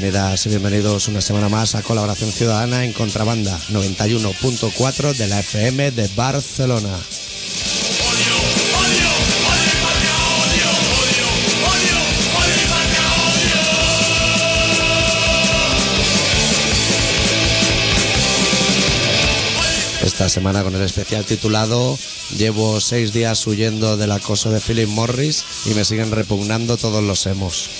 Bienvenidas y bienvenidos una semana más a Colaboración Ciudadana en Contrabanda 91.4 de la FM de Barcelona. Esta semana con el especial titulado Llevo seis días huyendo del acoso de Philip Morris y me siguen repugnando todos los hemos.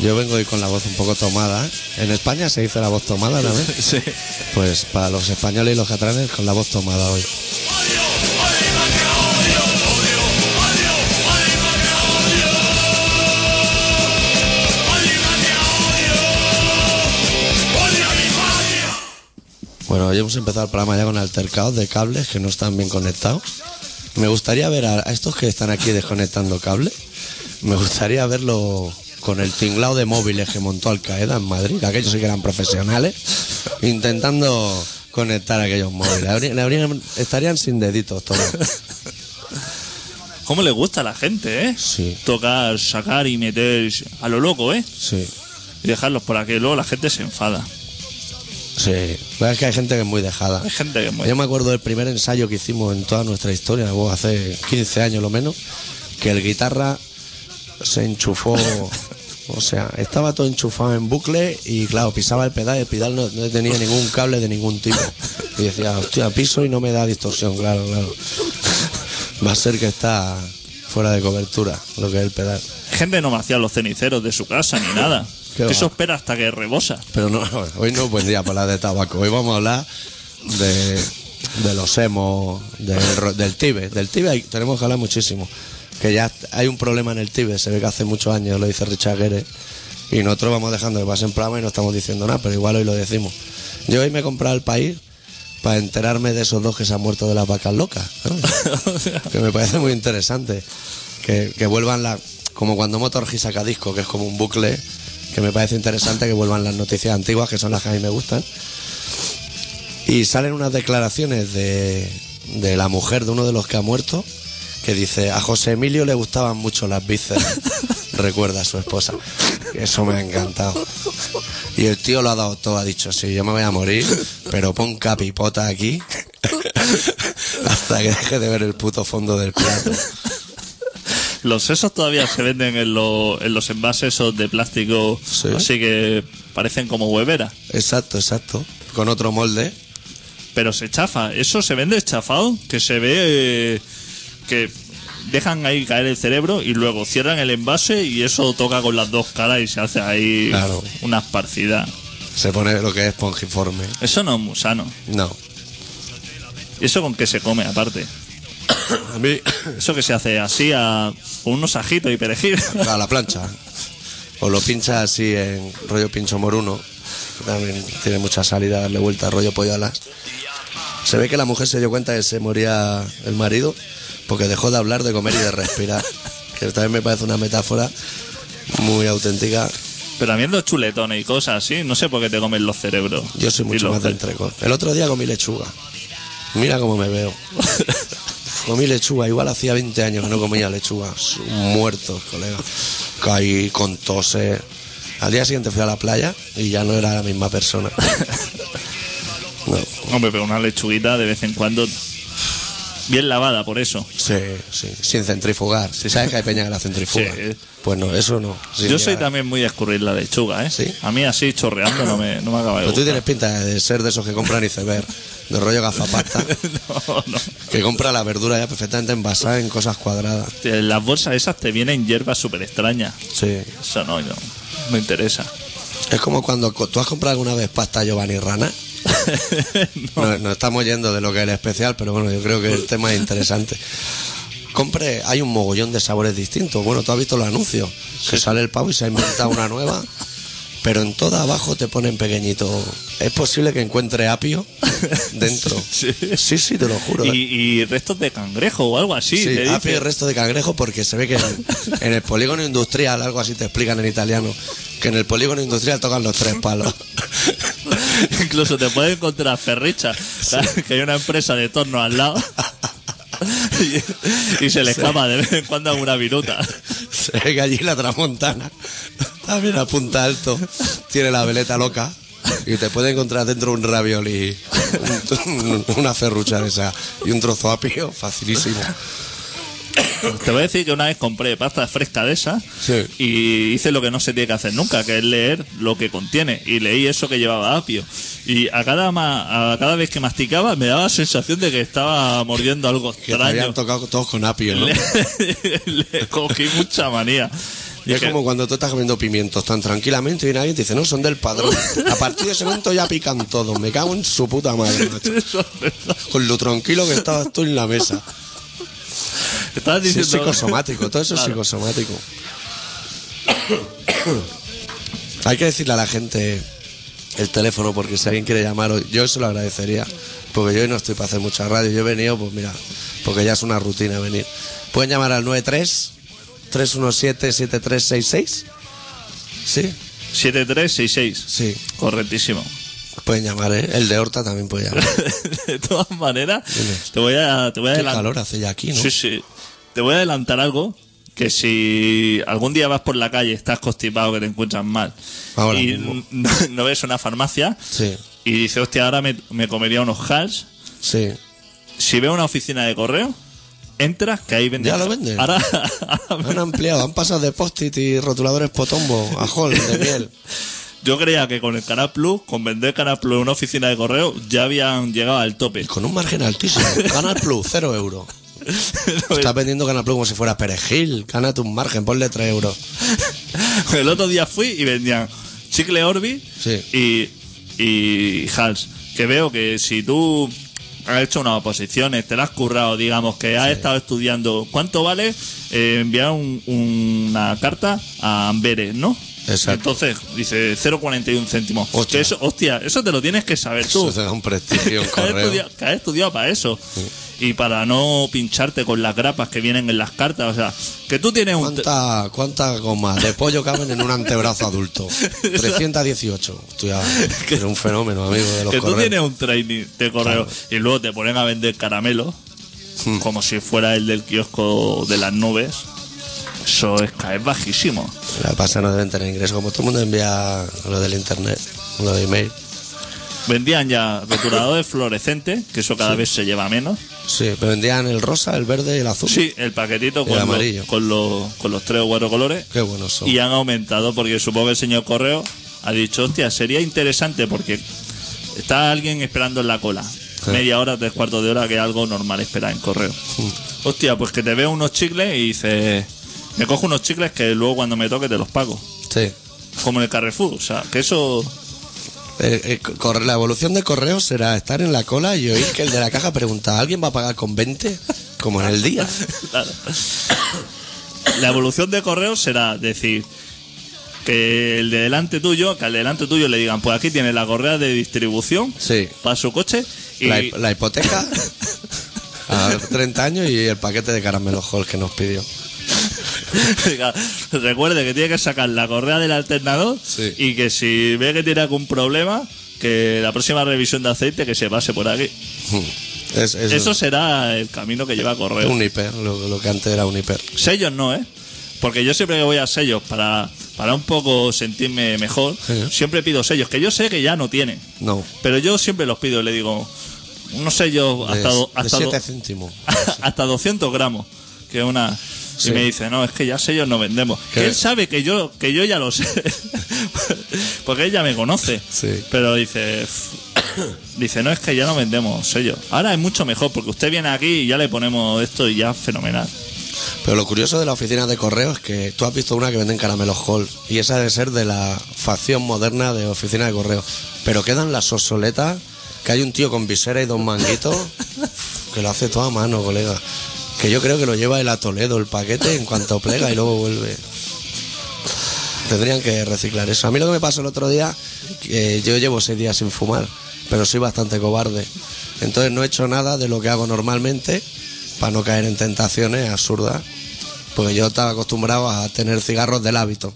Yo vengo hoy con la voz un poco tomada. En España se dice la voz tomada, ¿no? Sí. Pues para los españoles y los catalanes con la voz tomada hoy. Bueno, hoy hemos empezado el programa ya con altercados de cables que no están bien conectados. Me gustaría ver a, a estos que están aquí desconectando cables. Me gustaría verlo con el tinglado de móviles que montó Al Qaeda en Madrid. Aquellos sí que eran profesionales. Intentando conectar aquellos móviles. Habrían- estarían sin deditos todos. ¿Cómo le gusta a la gente, eh? Sí. Tocar, sacar y meter a lo loco, eh? Sí. Y dejarlos por aquí. Luego la gente se enfada. Sí. La verdad es que hay gente que es muy dejada. Hay gente que es muy... Yo me acuerdo del primer ensayo que hicimos en toda nuestra historia, hace 15 años lo menos, que el guitarra se enchufó, o sea, estaba todo enchufado en bucle y claro, pisaba el pedal y el pedal no, no tenía ningún cable de ningún tipo. Y decía, hostia, piso y no me da distorsión, claro, claro. Va a ser que está fuera de cobertura lo que es el pedal. Gente no me hacía los ceniceros de su casa ni nada. Eso espera hasta que rebosa. Pero no, hoy no es buen día para hablar de tabaco. Hoy vamos a hablar de, de los emos, del, ro- del Tibe. Del Tibe tenemos que hablar muchísimo. Que ya hay un problema en el Tibe. Se ve que hace muchos años lo dice Richard Gere. Y nosotros vamos dejando que pasen programa y no estamos diciendo nada, pero igual hoy lo decimos. Yo hoy me he comprado el país para enterarme de esos dos que se han muerto de las vacas locas. ¿no? que me parece muy interesante. Que, que vuelvan la. Como cuando Motorhead saca disco, que es como un bucle, que me parece interesante que vuelvan las noticias antiguas, que son las que a mí me gustan. Y salen unas declaraciones de, de la mujer de uno de los que ha muerto, que dice, a José Emilio le gustaban mucho las vísceras, recuerda a su esposa. Eso me ha encantado. Y el tío lo ha dado todo, ha dicho, sí, yo me voy a morir, pero pon capipota aquí hasta que deje de ver el puto fondo del plato. Los sesos todavía se venden en, lo- en los envases esos de plástico, Sí. así que parecen como huevera. Exacto, exacto. Con otro molde. Pero se chafa. Eso se vende chafado, que se ve eh, que dejan ahí caer el cerebro y luego cierran el envase y eso toca con las dos caras y se hace ahí Claro. una esparcida. Se pone lo que es pongiforme. Eso no es muy sano. No. ¿Y eso con qué se come aparte? A mí, Eso que se hace así a, con unos ajitos y perejil. a la plancha. O lo pincha así en rollo pincho moruno. que También tiene mucha salida darle vuelta a rollo pollo alas. Se ve que la mujer se dio cuenta que se moría el marido porque dejó de hablar, de comer y de respirar. Que también me parece una metáfora muy auténtica. Pero habiendo chuletones y cosas así, no sé por qué te comen los cerebros. Yo soy mucho los más de entrecot. El otro día comí lechuga. Mira cómo me veo. comí lechuga. Igual hacía 20 años que no comía lechuga. Muertos, colega. Caí con toses. Al día siguiente fui a la playa y ya no era la misma persona. No. Hombre, pero una lechuguita de vez en cuando bien lavada por eso. Sí, sí. Sin centrifugar. Si sabes que hay peña que la centrifuga. Sí. Pues no, eso no. Yo soy también muy de escurrir la lechuga, ¿eh? ¿Sí? A mí así chorreando no me, no me acaba de Pero tú tienes pinta de ser de esos que compran iceberg. De rollo gafapasta. no, no. que compra la verdura ya perfectamente envasada en cosas cuadradas. Las bolsas esas te vienen hierbas súper extrañas. Sí. Eso no, no me interesa. Es como cuando tú has comprado alguna vez pasta Giovanni Rana. No, no estamos yendo de lo que es el especial, pero bueno, yo creo que el tema es interesante. Compre, hay un mogollón de sabores distintos. Bueno, tú has visto los anuncios, que sale el pavo y se ha inventado una nueva. pero en toda abajo te ponen pequeñito. Es posible que encuentre apio dentro. Sí. Sí, sí, te lo juro. Y, y restos de cangrejo o algo así. Sí, dice. apio y resto de cangrejo porque se ve que en, en el polígono industrial, algo así te explican en italiano, que en el polígono industrial tocan los tres palos. Incluso te puedes encontrar ferricha, que hay una empresa de torno al lado. Y, y se le escapa de vez en cuando alguna viruta. Se ve que allí la tramontana también a punta alto tiene la veleta loca y te puede encontrar dentro un ravioli, un- una ferrucha de esa y un trozo apio, facilísimo. Te voy a decir que una vez compré pasta fresca de esa Sí. y hice lo que no se tiene que hacer nunca, que es leer lo que contiene. Y leí eso que llevaba apio. Y a cada, ma- a cada vez que masticaba me daba la sensación de que estaba mordiendo algo Que te habían extraño. tocado todos con apio, ¿no? Le, le cogí mucha manía. Y es como cuando tú estás comiendo pimientos tan tranquilamente y viene alguien y te dice, no, son del padrón. A partir de ese momento ya pican todos. Me cago en su puta madre, macho. Con lo tranquilo que estabas tú en la mesa. Estabas Sí, es diciendo... psicosomático, todo eso es psicosomático. Hay que decirle a la gente el teléfono porque si alguien quiere llamar, hoy- yo eso lo agradecería. Porque yo hoy no estoy para hacer mucha radio. Yo he venido, pues mira, porque ya es una rutina venir. Pueden llamar al 93 317 7366. Sí, 7366. sí. Correctísimo. Pueden llamar, ¿eh? El de Horta también puede llamar. De todas maneras, Dime. te voy a, te voy a Qué adelantar. calor hace ya aquí, ¿no? Sí, sí. Te voy a adelantar algo que si algún día vas por la calle, estás constipado, que te encuentras mal Ahora y mismo. no, no ves una farmacia Sí, y dices, hostia, ahora me, me comería unos hals. sí. Si veo una oficina de correo, entras, que ahí venden. Ya lo venden. Ahora, ahora Han ampliado, han pasado de post-it y rotuladores potombo a hall de miel. yo creía que con el Canal Plus, con vender Canal Plus en una oficina de correo, ya habían llegado al tope. Con un margen altísimo. Canal Plus, cero euros. Estás vendiendo Canal Plus como si fuera perejil. Gánate un margen, ponle 3 euros. El otro día fui y vendían chicle Orbi Sí. y, y Hals. Que veo que si tú has hecho unas oposiciones, te las has currado, digamos, que has estado estudiando, ¿cuánto vale eh, enviar un- una carta a Amberes, no? Exacto. Entonces, dice 0,41 céntimos. Hostia. Que eso, hostia, eso te lo tienes que saber tú. Eso da un prestigio que, has estudiado, que has estudiado para eso. Y para no pincharte con las grapas que vienen en las cartas. O sea, que tú tienes un... ¿Cuánta, ¿Cuántas gomas de pollo caben en un antebrazo adulto? 318. Tú ya eres un fenómeno, amigo de los que tú tienes un training de correo Claro. y luego te ponen a vender caramelos Hmm. como si fuera el del kiosco de las nubes. Eso es caer bajísimo. La pasa no deben tener ingresos. Como todo el mundo envía lo del internet, lo de email. Vendían ya rotuladores fluorescentes, que eso cada vez se lleva menos. Sí, pero vendían el rosa, el verde y el azul. Sí, el paquetito El con, los- amarillo. con, los, con los tres o cuatro colores. Qué buenos son. Y han aumentado porque supongo que el señor Correo ha dicho, hostia, sería interesante porque está alguien esperando en la cola. Media hora, tres cuartos de hora, que es algo normal esperar en correo. Hostia, pues que te veo unos chicles y dices, me cojo unos chicles que luego cuando me toque te los pago. Sí. Como en el Carrefour, o sea, que eso... Eh, eh, la evolución de correo será estar en la cola y oír que el de la caja pregunta, ¿alguien va a pagar con 20? Como en el día. Claro. La evolución de correo será decir que el de delante tuyo, que al de delante tuyo le digan, pues aquí tienes la correa de distribución Sí. para su coche y La, la hipoteca a 30 años y el paquete de caramelo Hall que nos pidió. Diga, recuerde que tiene que sacar la correa del alternador Sí. y que si ve que tiene algún problema, que la próxima revisión de aceite que se pase por aquí. Es, es Eso será el camino que lleva correo. un hiper, lo, lo que antes era un hiper. Sellos no, ¿eh? Porque yo siempre que voy a sellos para, para un poco sentirme mejor, Sí. siempre pido sellos, que yo sé que ya no tienen. No, Pero yo siempre los pido, le digo, unos sellos de, hasta, do- de hasta, 7 do- céntimos. hasta 200 gramos. Que una. Sí. Y me dice, no, es que ya sellos no vendemos. Que- él sabe que yo, que yo ya lo sé. Porque él ya me conoce. Sí. Pero dice, dice, no, es que ya no vendemos sellos. Ahora es mucho mejor porque usted viene aquí y ya le ponemos esto y ya fenomenal. Pero lo curioso de la oficina de correo es que tú has visto una que venden caramelos Hall y esa debe ser de la facción moderna de oficina de correo. Pero quedan las obsoletas que hay un tío con visera y dos manguitos que lo hace todo a mano, colega. Que yo creo que lo lleva él a Toledo el paquete en cuanto plega y luego vuelve. Tendrían que reciclar eso. A mí lo que me pasó el otro día, que yo llevo seis días sin fumar, pero soy bastante cobarde. Entonces no he hecho nada de lo que hago normalmente para no caer en tentaciones absurdas. Porque yo estaba acostumbrado a tener cigarros del hábito.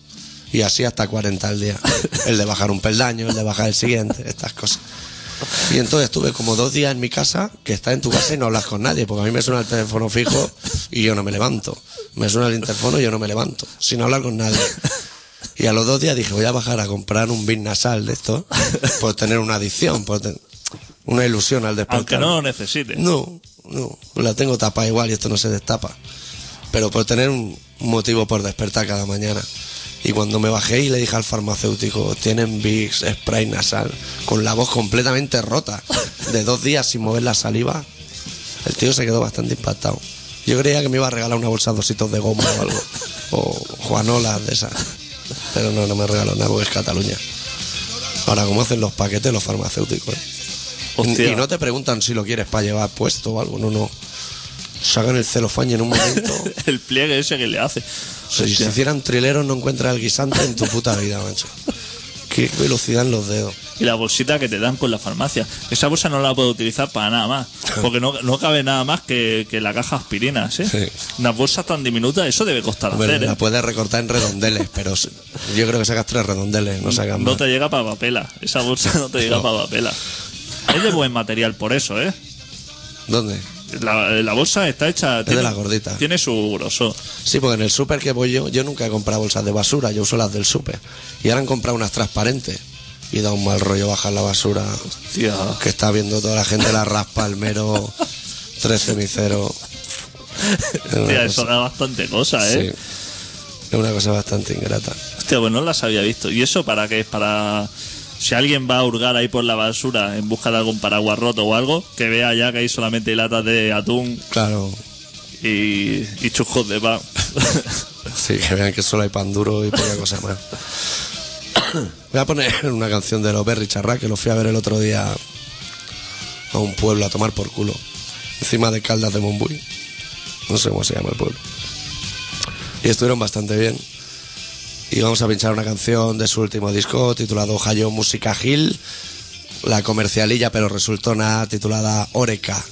Y así hasta 40 al día. El de bajar un peldaño, el de bajar el siguiente, estas cosas. Y entonces estuve como dos días en mi casa, que estás en tu casa y no hablas con nadie, porque a mí me suena el teléfono fijo y yo no me levanto. Me suena el interfono y yo no me levanto, sin hablar con nadie. Y a los dos días dije, voy a bajar a comprar un bin nasal de esto, por tener una adicción, por ten- una ilusión al despertar. Aunque no lo necesites. No, no, la tengo tapada igual y esto no se destapa. Pero por tener un motivo por despertar cada mañana. Y cuando me bajé y le dije al farmacéutico, tienen Vicks spray nasal, con la voz completamente rota, de dos días sin mover la saliva, el tío se quedó bastante impactado. Yo creía que me iba a regalar una bolsa de dositos de goma o algo, o juanolas de esas. Pero no, no me regaló nada porque es Cataluña. Ahora, ¿cómo hacen los paquetes los farmacéuticos? eh? Y no te preguntan si lo quieres para llevar puesto o algo, no, no. Sacan el celofán y en un momento. el pliegue ese que le hace. O sea, si se hicieran trileros no encuentras el guisante en tu puta vida, macho. Qué velocidad en los dedos. Y la bolsita que te dan con la farmacia. Esa bolsa no la puedo utilizar para nada más. Porque no, no cabe nada más que, que la caja aspirinas, ¿eh? Sí. Unas bolsas tan diminutas, eso debe costar Bueno, hacer, ¿eh? la puedes recortar en redondeles, pero yo creo que sacas tres redondeles, no sacas No más. te llega para papela. Esa bolsa no te llega No. para papela. Es de buen material por eso, ¿eh? ¿Dónde? La, la bolsa está hecha. de las gorditas. Tiene su grosor. Sí, porque en el súper que voy yo, yo nunca he comprado bolsas de basura, yo uso las del súper. Y ahora han comprado unas transparentes. Y da un mal rollo bajar la basura. Que está viendo toda la gente la raspa, el mero, tres ceniceros. Cosa- eso da bastante cosa, ¿eh? Sí. Es una cosa bastante ingrata. Hostia, pues no las había visto. ¿Y eso para qué es? Para. Si alguien va a hurgar ahí por la basura en busca de algún paraguas roto o algo, que vea ya que hay solamente latas de atún Claro, y, y chujos de pan. sí, que vean que solo hay pan duro y poca cosa más. Voy a poner una canción de los Berry Charra que los fui a ver el otro día a un pueblo a tomar por culo. Encima de Caldas de Monbuy. No sé cómo se llama el pueblo. Y estuvieron bastante bien. Y vamos a pinchar una canción de su último disco titulado Hayo Música Gil. La comercialilla, pero resultó una titulada Oreca.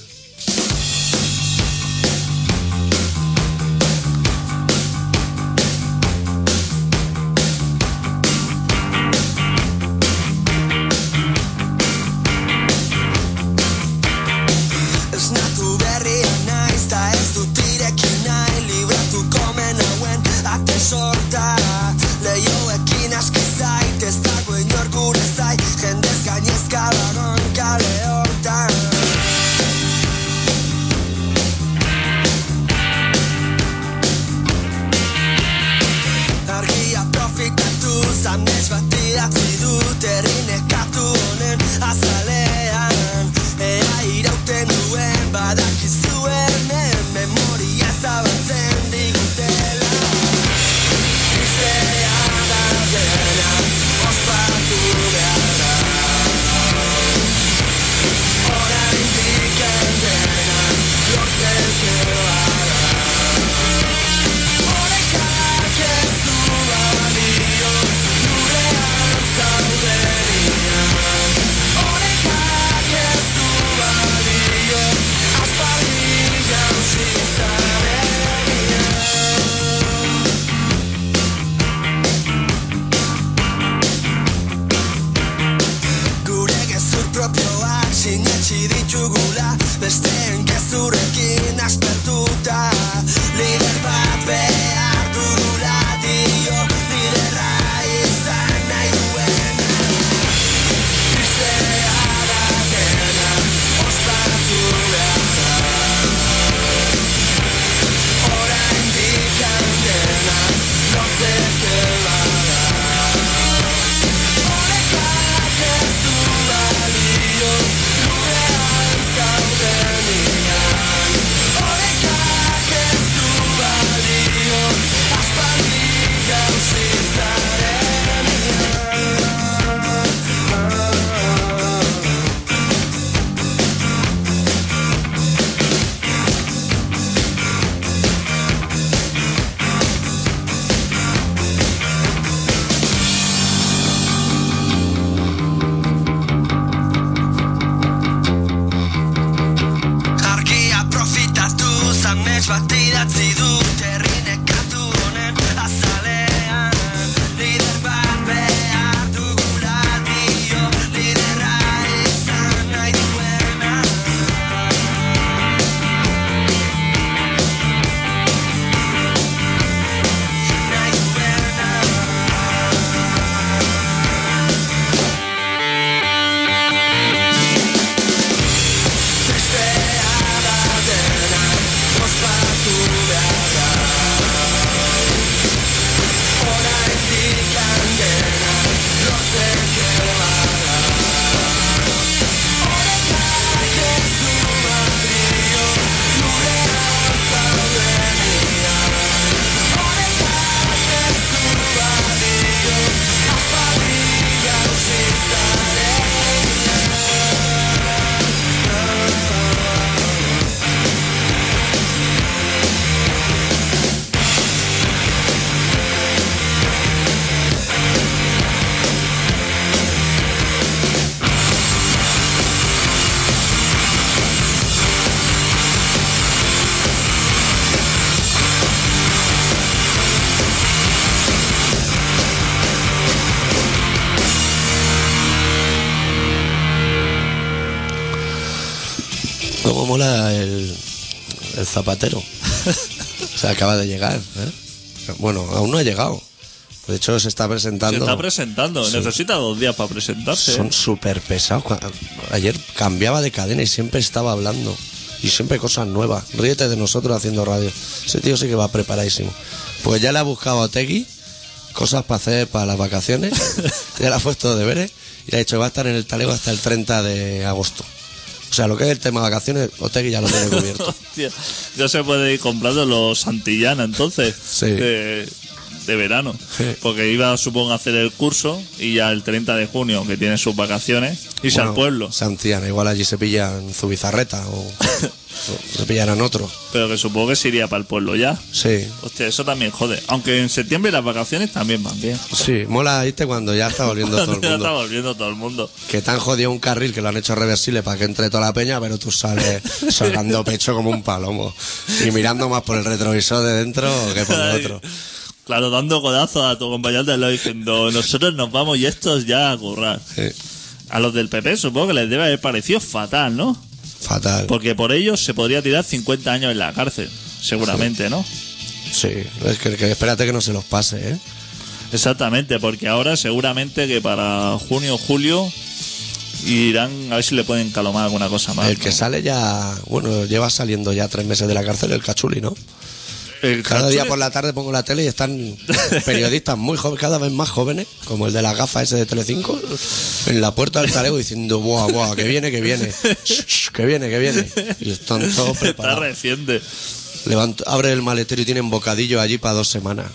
Acaba de llegar. ¿eh? Bueno, aún no ha llegado. De hecho, se está Se presentando. está presentando. Necesita dos días para presentarse. Son súper pesados. Ayer cambiaba de cadena y siempre estaba hablando. Y siempre cosas nuevas. Ríete de nosotros haciendo radio. Ese tío sí que va preparadísimo. Pues ya le ha buscado a Otegui cosas para hacer para las vacaciones. ya le ha puesto deberes. Y le ha dicho que va a estar en el talego hasta el 30 de agosto. O sea, lo que es el tema vacaciones, Otegui ya lo tiene cubierto. Hostia, ya se puede ir comprando los Santillana entonces. Sí. De, de verano. Sí. Porque iba, supongo, a hacer el curso y ya el 30 de junio, que tiene sus vacaciones, irse al Bueno, pueblo. Santillana, igual allí se pillan Zubizarreta o, o se pillarán otro. Pero que supongo que se iría para el pueblo ya. Sí, Hostia, eso también jode. Aunque en septiembre las vacaciones también van bien. sí, mola irte cuando ya está volviendo todo el ya mundo. está volviendo todo el mundo. Que te han jodido un carril que lo han hecho reversible para que entre toda la peña, pero tú sales sacando pecho como un palomo. Y mirando más por el retrovisor de dentro que por el otro. Claro, dando codazos a tu compañero de lado diciendo, nosotros nos vamos y estos ya a currar. Sí, A los del PP supongo que les debe haber parecido fatal, ¿no? fatal. Porque por ellos se podría tirar 50 años en la cárcel, seguramente, ¿no? Sí, es que, que espérate que no se los pase, ¿eh? Exactamente, porque ahora seguramente que para junio o julio irán a ver si le pueden calomar alguna cosa más. El que ¿no? sale ya, bueno, lleva saliendo ya tres meses de la cárcel, el cachuli, ¿no? El Cada día por la tarde pongo la tele y están periodistas muy jóvenes, cada vez más jóvenes, como el de la gafa ese de Telecinco, en la puerta del talego diciendo, buah, buah, que viene, que viene, Shh, shh, que viene, que viene. Y están todos Está preparados. reciente. Levanta- abre el maletero y tienen bocadillo allí para dos semanas,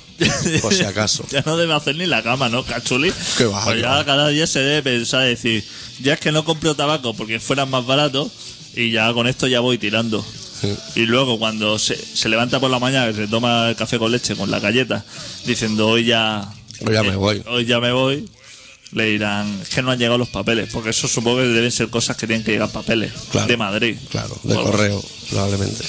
por si acaso. Ya no debe hacer ni la cama, ¿no, Cachuli? Qué va, Pues ya cada día se debe pensar, decir, ya es que no compro tabaco porque fueran más baratos y ya con esto ya voy tirando. Y luego cuando se, se levanta por la mañana, que se toma el café con leche con la galleta, diciendo hoy ya... Hoy ya me eh, voy. Hoy ya me voy. Le dirán, que no han llegado los papeles, porque eso supongo que deben ser cosas que tienen que llegar papeles. Claro. De Madrid. Claro, de correo, probablemente.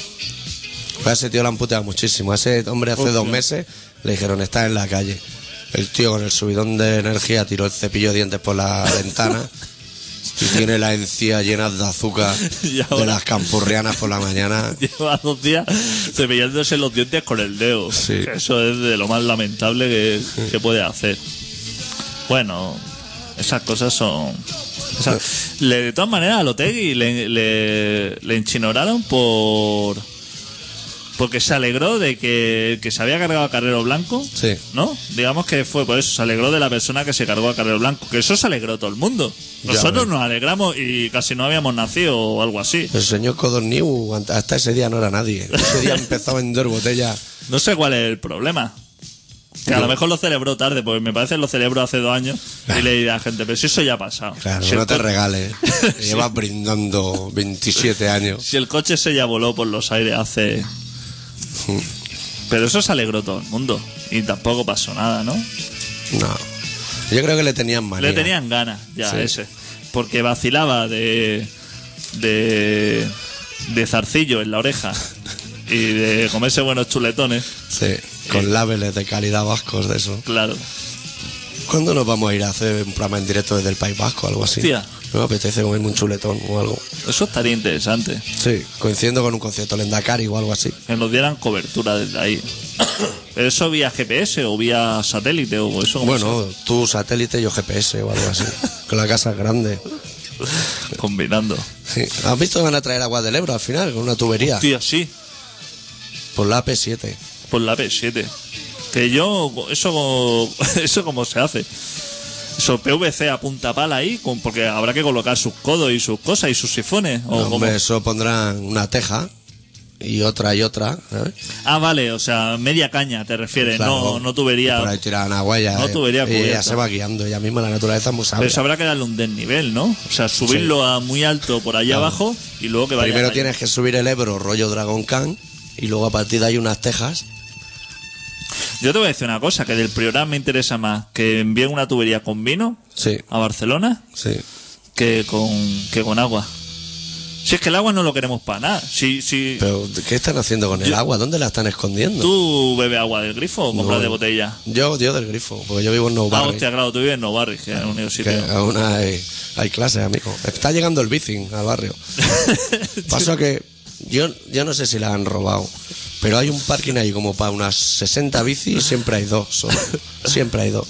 Pues a ese tío lo han puteado muchísimo. A ese hombre hace dos meses le dijeron, está en la calle. El tío con el subidón de energía tiró el cepillo de dientes por la ventana y tiene la encía llena de azúcar de las campurrianas por la mañana. Lleva dos días cepillándose los dientes con el dedo. Sí. Eso es de lo más lamentable que, que puede hacer. Bueno, esas cosas son. esas- le- de todas maneras, a Lotegui le, le, le enchinoraron por. Porque se alegró de que, que se había cargado a Carrero Blanco. Sí. ¿No? Digamos que fue por eso. Se alegró de la persona que se cargó a Carrero Blanco. Que eso se alegró todo el mundo. Ya Nosotros ves. nos alegramos y casi no habíamos nacido o algo así. El señor Codorniu hasta ese día no era nadie. Ese día empezó a vender botellas. No sé cuál es el problema. Que a lo mejor lo celebró tarde, porque me parece que lo celebró hace dos años y le diré a la gente, pero si eso ya ha pasado. Claro, si, no te regales. Llevas brindando 27 años. si el coche se ya voló por los aires hace... Pero eso se alegró todo el mundo y tampoco pasó nada, ¿no? No. Yo creo que le tenían manía. Le tenían ganas ya Sí. ese. Porque vacilaba de... de... de zarcillo en la oreja y de comerse buenos chuletones, Sí, con lábeles de calidad vascos de eso. claro. ¿Cuándo nos vamos a ir a hacer un programa en directo desde el País Vasco o algo así? Hostia. No me apetece comerme un chuletón o algo. Eso estaría interesante. Sí, coincidiendo con un concierto Lendakari o algo así. que nos dieran cobertura desde ahí. ¿Pero eso vía GPS o vía satélite o eso? Bueno, tú satélite, yo GPS o algo así. Con la casa grande. Combinando. Sí. ¿Has visto que van a traer agua del Ebro al final con una tubería? Tío, sí, Por la AP7. por la P7. Que yo, eso, eso cómo se hace. Eso PVC a punta pala ahí, con- porque habrá que colocar sus codos y sus cosas y sus sifones. O Hombre, cómo. eso pondrán una teja y otra y otra. ¿sabes? Ah, vale, o sea, media caña te refieres, Claro. no, no tubería. Por ahí tiran agua y ya, No tubería ella cubierta. se va guiando. Ella misma, la naturaleza es muy Pero sabia. eso habrá que darle un desnivel, ¿no? O sea, subirlo a muy alto por allá abajo y luego que vaya. Primero tienes que subir el Ebro rollo Dragon Khan y luego a partir de ahí unas tejas. Yo te voy a decir una cosa, que del Priorat me interesa más que envíen una tubería con vino Sí, a Barcelona sí. que con, que con agua. Si es que el agua no lo queremos para nada. Si, si Pero, ¿qué están haciendo con el agua? ¿Dónde la están escondiendo? tú bebes agua del grifo o compras No. de botella. Yo, yo del grifo, porque yo vivo en Nou Ah, Barris, hostia, claro, tú vives en No Barris, que es un único que sitio. aún hay, hay clases, amigo. Está llegando el bicing al barrio. Pasa que Yo, yo no sé si la han robado, pero hay un parking ahí como para unas 60 bicis y siempre hay dos. solo. Siempre hay dos.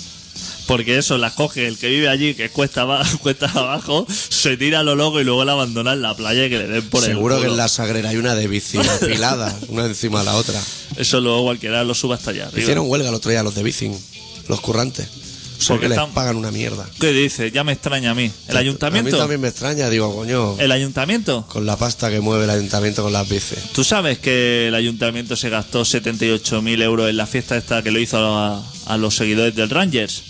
Porque eso, las coge el que vive allí, que cuesta, abajo, cuesta abajo, se tira a lo loco y luego la abandona en la playa y que le den por el Seguro que culo. en la sagrera hay una de bici apilada, una encima de la otra. Eso luego cualquiera lo suba hasta allá arriba. Hicieron huelga el otro día los de bici, los currantes. Porque que les están- pagan una mierda. ¿Qué dice? Ya me extraña a mí. ¿El A ayuntamiento? mí también me extraña, digo, coño, ¿El ayuntamiento? con la pasta que mueve el ayuntamiento con las bicis. ¿Tú sabes que el ayuntamiento se gastó 78.000 euros en la fiesta esta que lo hizo a, a los seguidores del Rangers?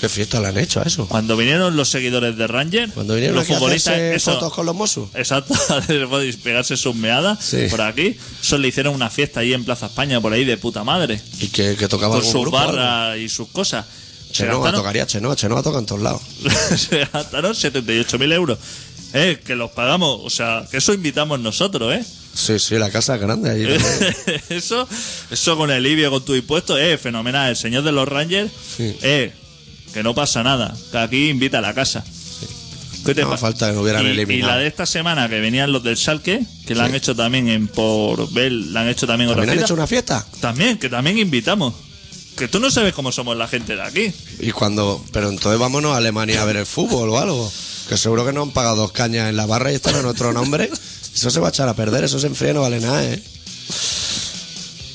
¿Qué fiesta le han hecho a eso? Cuando vinieron los seguidores del Ranger, Cuando vinieron los aquí a futbolistas, hacerse eso, fotos con los Mossos. Exacto, y pegarse sus meadas Sí. por aquí. Eso le hicieron una fiesta ahí en Plaza España, por ahí de puta madre. Y que, que tocaba Con algún sus grupo. barras y sus cosas. Chenoa gastaron, tocaría Chenoa, Chenoa toca en todos lados. se gastaron 78.000 euros. Eh, que los pagamos. O sea, que eso invitamos nosotros, ¿eh? Sí, sí, la casa es grande allí. eso, eso con el IBI, con tu impuesto, eh, fenomenal. El señor de los Rangers, Sí. eh, que no pasa nada. Que aquí invita a la casa. ¿Qué te No falta que me hubieran y, eliminado. Y la de esta semana que venían los del Salque, que la han hecho también en por Bel, la han hecho también otra ¿También han fiesta. hecho una fiesta? También, que también invitamos. Que tú no sabes cómo somos la gente de aquí. Y cuando, pero entonces vámonos a Alemania a ver el fútbol o algo. Que seguro que no han pagado dos cañas en la barra y están en otro nombre. Eso se va a echar a perder, eso se enfría no vale nada, ¿eh?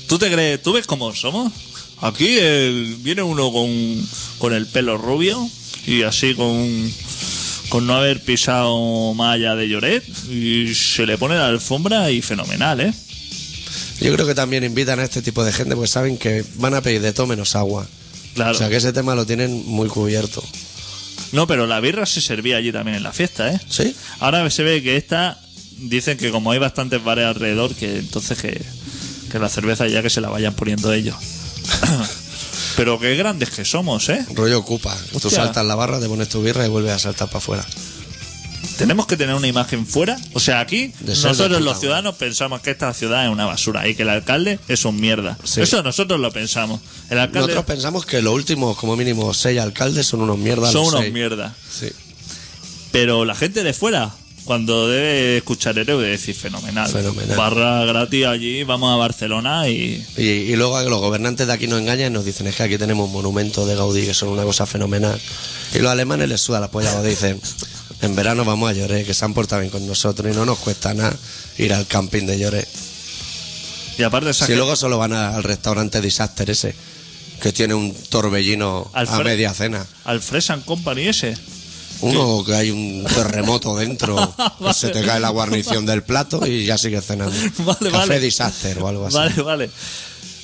¿Tú te crees, tú ves cómo somos? Aquí el- viene uno con, con el pelo rubio y así con, con no haber pisado más allá de Lloret y se le pone la alfombra y fenomenal, ¿eh? Yo creo que también invitan a este tipo de gente porque saben que van a pedir de todo menos agua. Claro. O sea que ese tema lo tienen muy cubierto. No, pero la birra se servía allí también en la fiesta, ¿eh? ¿Sí? Ahora se ve que esta, dicen que como hay bastantes bares alrededor, que entonces que, que la cerveza ya que se la vayan poniendo ellos. pero qué grandes que somos, ¿eh? Rollo ocupa. Tú saltas la barra, te pones tu birra y vuelves a saltar para afuera. Tenemos que tener una imagen fuera. O sea, aquí De nosotros los ciudadanos pensamos que esta ciudad es una basura y que el alcalde es un mierda. Sí. Eso nosotros lo pensamos. El alcalde Nosotros pensamos que los últimos, como mínimo, seis alcaldes son unos mierdas. son unos seis. mierda. Sí. Pero la gente de fuera, cuando debe escuchar Ereu, debe decir fenomenal. Fenomenal. Barra gratis allí, vamos a Barcelona y Y, y luego los gobernantes de aquí nos engañan y nos dicen es que aquí tenemos un monumento de Gaudí que son una cosa fenomenal. Y los alemanes les suda la polla dicen en verano vamos a Lloret, que se han portado bien con nosotros y no nos cuesta nada ir al camping de Lloret. Y aparte esa Si gente- luego solo van a- al restaurante Disaster ese, que tiene un torbellino Al a fre- media cena. al Fresh and Company ese. Uno que hay un terremoto dentro, que se te cae la guarnición del plato y ya sigues cenando. Vale, Café vale. Disaster o algo así. Vale, vale.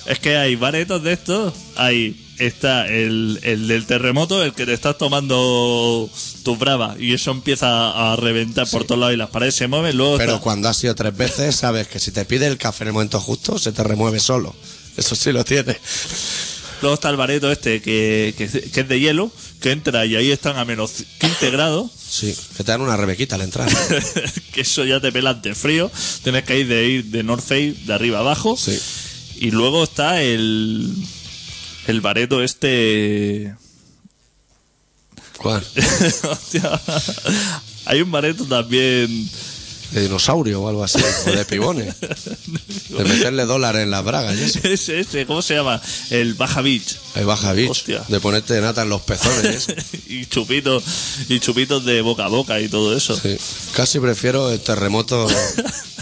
Es que hay baretos de estos. Hay, está el, el del terremoto, el que te estás tomando tu brava y eso empieza a reventar por todos lados y las paredes se mueven. Luego Pero está- cuando has sido tres veces, sabes que si te pide el café en el momento justo, se te remueve solo. Eso sí lo tiene. luego está el bareto este que, que, que es de hielo, que entra y ahí están a menos 15 grados. Sí, que te dan una rebequita al entrar. que eso ya te pela de frío. Tienes que ir de ir de North Face de arriba abajo. Sí. Y luego está el. El bareto este. ¿Cuál? Hostia. Hay un bareto también. De dinosaurio o algo así, o de pibones. De meterle dólares en las bragas y eso. Ese, ese, ¿cómo se llama? El Baja Beach. El baja beach, Hostia. de ponerte nata en los pezones. y eso. y chupitos y chupitos de boca a boca y todo eso. Sí. Casi prefiero el terremoto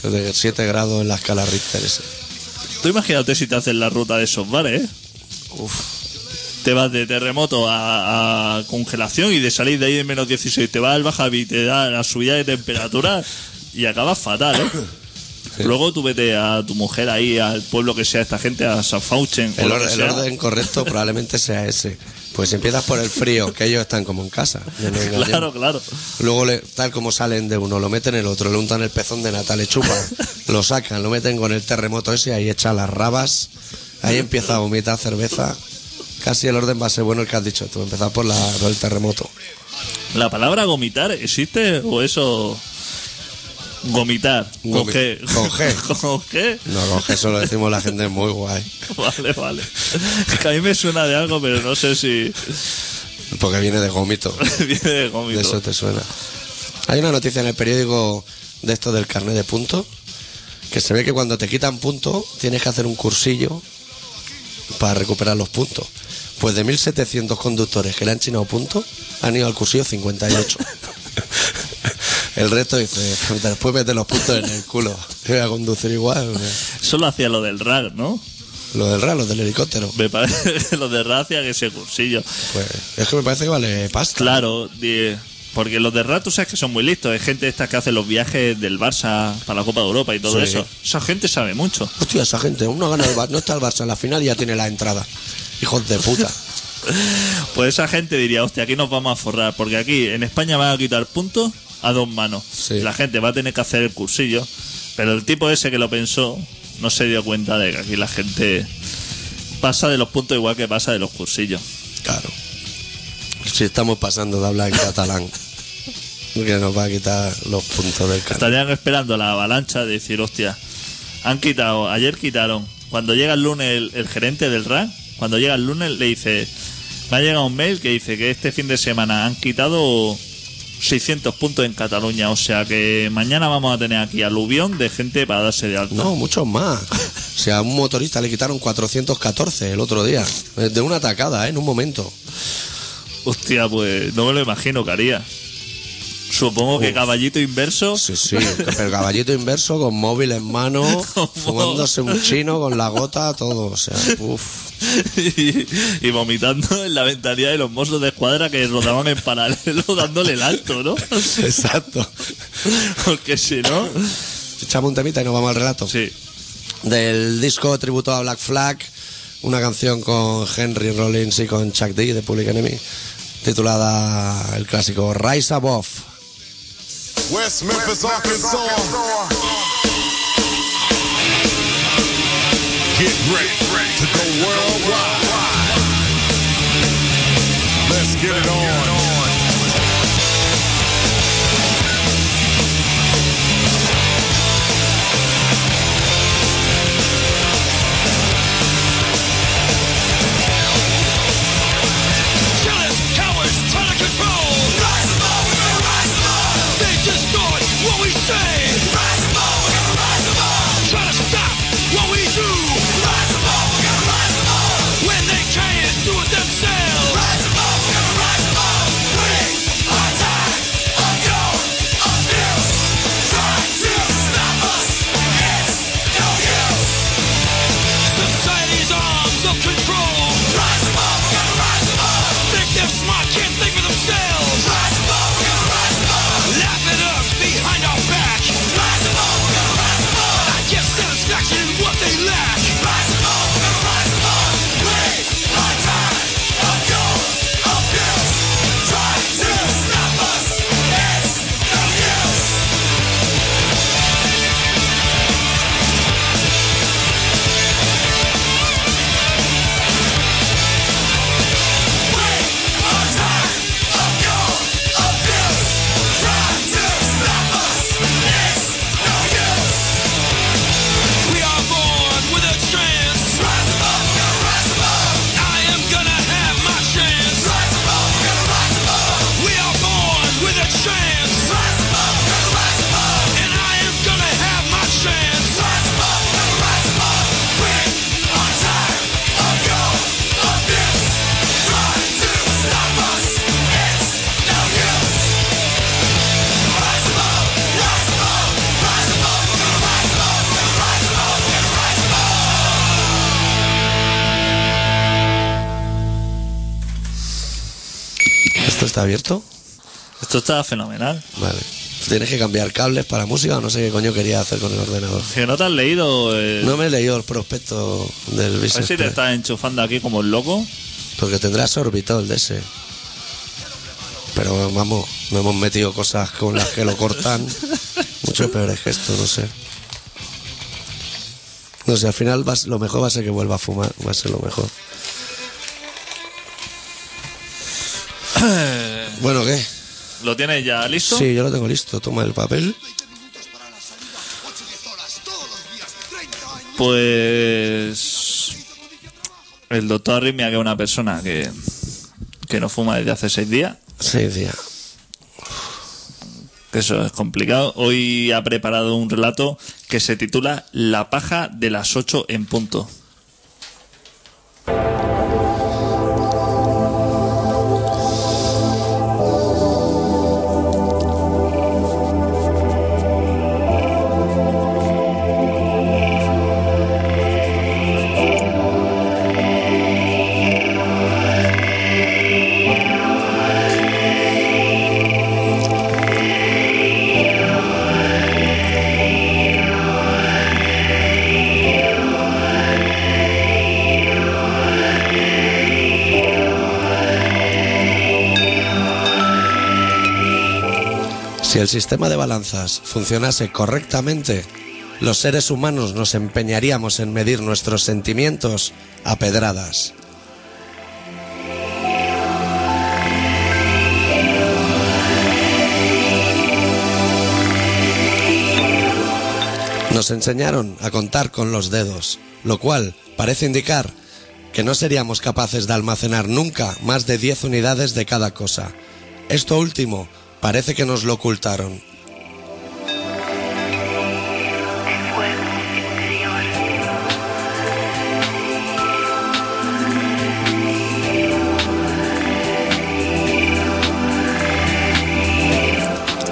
de 7 grados en la escala Richter ese. Tú imagínate si te haces la ruta de esos bares, ¿eh? Te vas de terremoto a, a congelación y de salir de ahí en menos 16 te vas al Baja Beach, te da la subida de temperatura y acabas fatal, ¿eh? Luego tú vete a tu mujer ahí, al pueblo que sea esta gente, a San Fauchen. El, or- el orden correcto probablemente sea ese. Pues empiezas por el frío, que ellos están como en casa. no. Claro, claro. Luego, le- tal como salen de uno, lo meten en el otro, le untan el pezón de nata, le chupan, lo sacan, lo meten con el terremoto ese, ahí echa las rabas, ahí empieza a vomitar cerveza. Casi el orden va a ser bueno el que has dicho tú, empezar por, la, por el terremoto. ¿La palabra gomitar existe o eso? Gomitar. ¿Con Gomi- con G. ¿Con qué? No, no, que eso lo decimos la gente muy guay, Vale, vale. Es que a mí me suena de algo, pero no sé si porque viene de gómito, viene de de gomito. eso te suena. Hay una noticia en el periódico de esto del carnet de puntos, Que se ve que cuando te quitan puntos tienes que hacer un cursillo para recuperar los puntos. Pues de 1.700 conductores que le han chinado puntos, han ido al cursillo 58. El resto dice, después mete los puntos en el culo. Voy a conducir igual. Solo hacía lo del RAG, ¿no? Lo del RAL, los del helicóptero. Me parece lo del RAG hacía que ese cursillo. Pues es que me parece que vale pasta. Claro, di- porque los de RAG tú sabes que son muy listos. Hay gente esta que hace los viajes del Barça para la Copa de Europa y todo Sí. eso. Esa gente sabe mucho. Hostia, esa gente, uno gana el Bar- no está el Barça en la final y ya tiene la entrada. Hijos de puta. Pues esa gente diría, hostia, aquí nos vamos a forrar, porque aquí en España van a quitar puntos a dos manos. Sí. La gente va a tener que hacer el cursillo, pero el tipo ese que lo pensó no se dio cuenta de que aquí la gente pasa de los puntos igual que pasa de los cursillos. Claro. Si estamos pasando de hablar en catalán, que nos va a quitar los puntos del canal. Estarían esperando la avalancha de decir, hostia, han quitado, ayer quitaron. Cuando llega el lunes el, el gerente del RAN, cuando llega el lunes le dice, me ha llegado un mail que dice que este fin de semana han quitado 600 puntos en Cataluña, o sea que mañana vamos a tener aquí aluvión de gente para darse de alta. No, muchos más. O sea, a un motorista le quitaron 414 el otro día. De una atacada, ¿eh? En un momento. Hostia, pues no me lo imagino que haría. Supongo que caballito inverso. Sí, sí. Pero caballito inverso con móvil en mano, fumándose un chino con la gota, todo. O sea, uff. y, y vomitando en la ventanilla de los mozos de escuadra que rodaban en paralelo dándole el alto, ¿no? Exacto. Porque si no... Echamos un temita y nos vamos al relato. Sí. Del disco tributo a Black Flag, una canción con Henry Rollins y con Chuck D de Public Enemy, titulada el clásico Rise Above. West Memphis, Arkansas. Get ready to go worldwide. Let's get it on. We say. Está abierto? Esto está fenomenal. Vale. Tienes que cambiar cables para música o no sé qué coño quería hacer con el ordenador. Que no te has leído... eh, No me he leído el prospecto del a ver Business si te estás enchufando aquí como el loco. Porque tendrá sorbitol de ese. Pero vamos, no hemos metido cosas con las que lo cortan. Mucho peores que esto, no sé. No sé, al final va lo mejor va a ser que vuelva a fumar. Va a ser lo mejor. Bueno, ¿qué? ¿Lo tienes ya listo? Sí, yo lo tengo listo. Toma el papel. Pues el doctor Arritmia, que es una persona que, que no fuma desde hace seis días, Seis días. eso es complicado. Hoy ha preparado un relato que se titula La paja de las 8 en punto. El sistema de balanzas funcionase correctamente, los seres humanos nos empeñaríamos en medir nuestros sentimientos a pedradas. Nos enseñaron a contar con los dedos, lo cual parece indicar que no seríamos capaces de almacenar nunca más de 10 unidades de cada cosa. Esto último parece que nos lo ocultaron.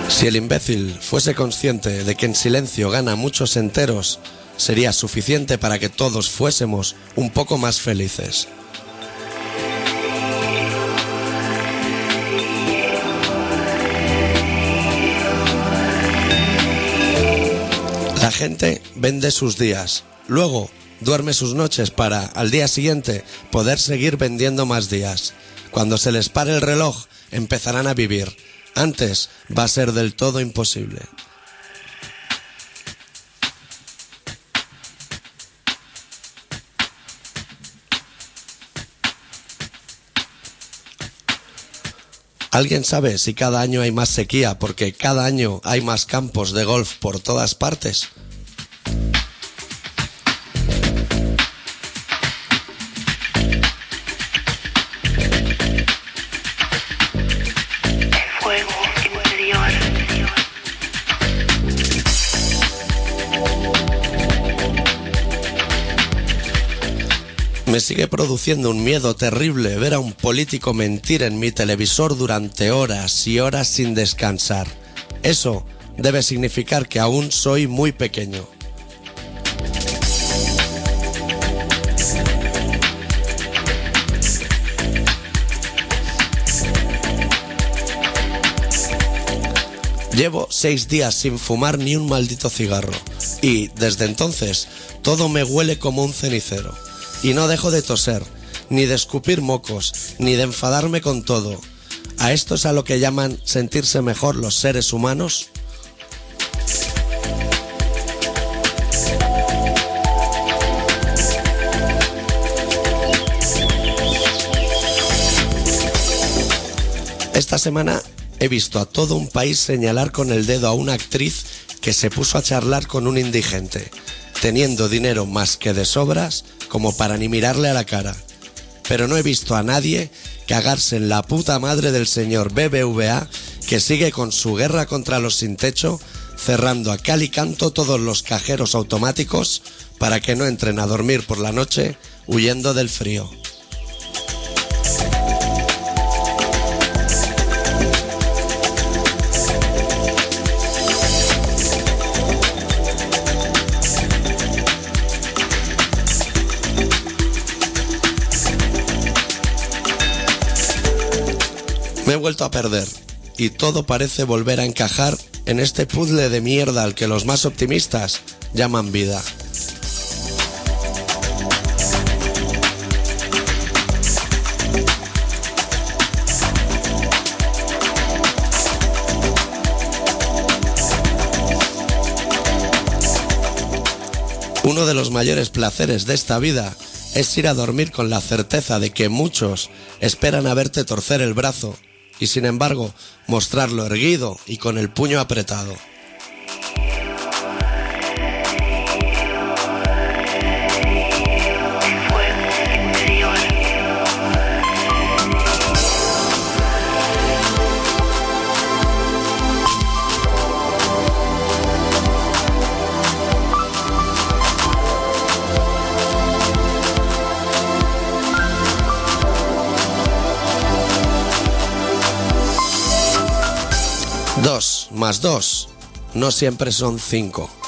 Si el imbécil fuese consciente de que en silencio gana muchos enteros, sería suficiente para que todos fuésemos un poco más felices. Gente vende sus días, luego duerme sus noches para, al día siguiente, poder seguir vendiendo más días. Cuando se les pare el reloj, empezarán a vivir. Antes va a ser del todo imposible. ¿Alguien sabe si cada año hay más sequía porque cada año hay más campos de golf por todas partes? Me sigue produciendo un miedo terrible ver a un político mentir en mi televisor durante horas y horas sin descansar. Eso debe significar que aún soy muy pequeño. Llevo seis días sin fumar ni un maldito cigarro y desde entonces todo me huele como un cenicero. Y no dejo de toser, ni de escupir mocos, ni de enfadarme con todo. ¿A esto es a lo que llaman sentirse mejor los seres humanos? Esta semana he visto a todo un país señalar con el dedo a una actriz que se puso a charlar con un indigente, teniendo dinero más que de sobras como para ni mirarle a la cara. Pero no he visto a nadie cagarse en la puta madre del señor BBVA que sigue con su guerra contra los sin techo, cerrando a cal y canto todos los cajeros automáticos para que no entren a dormir por la noche huyendo del frío. Me he vuelto a perder y todo parece volver a encajar en este puzzle de mierda al que los más optimistas llaman vida. Uno de los mayores placeres de esta vida es ir a dormir con la certeza de que muchos esperan a verte torcer el brazo y sin embargo mostrarlo erguido y con el puño apretado. 2 más 2 no siempre son 5.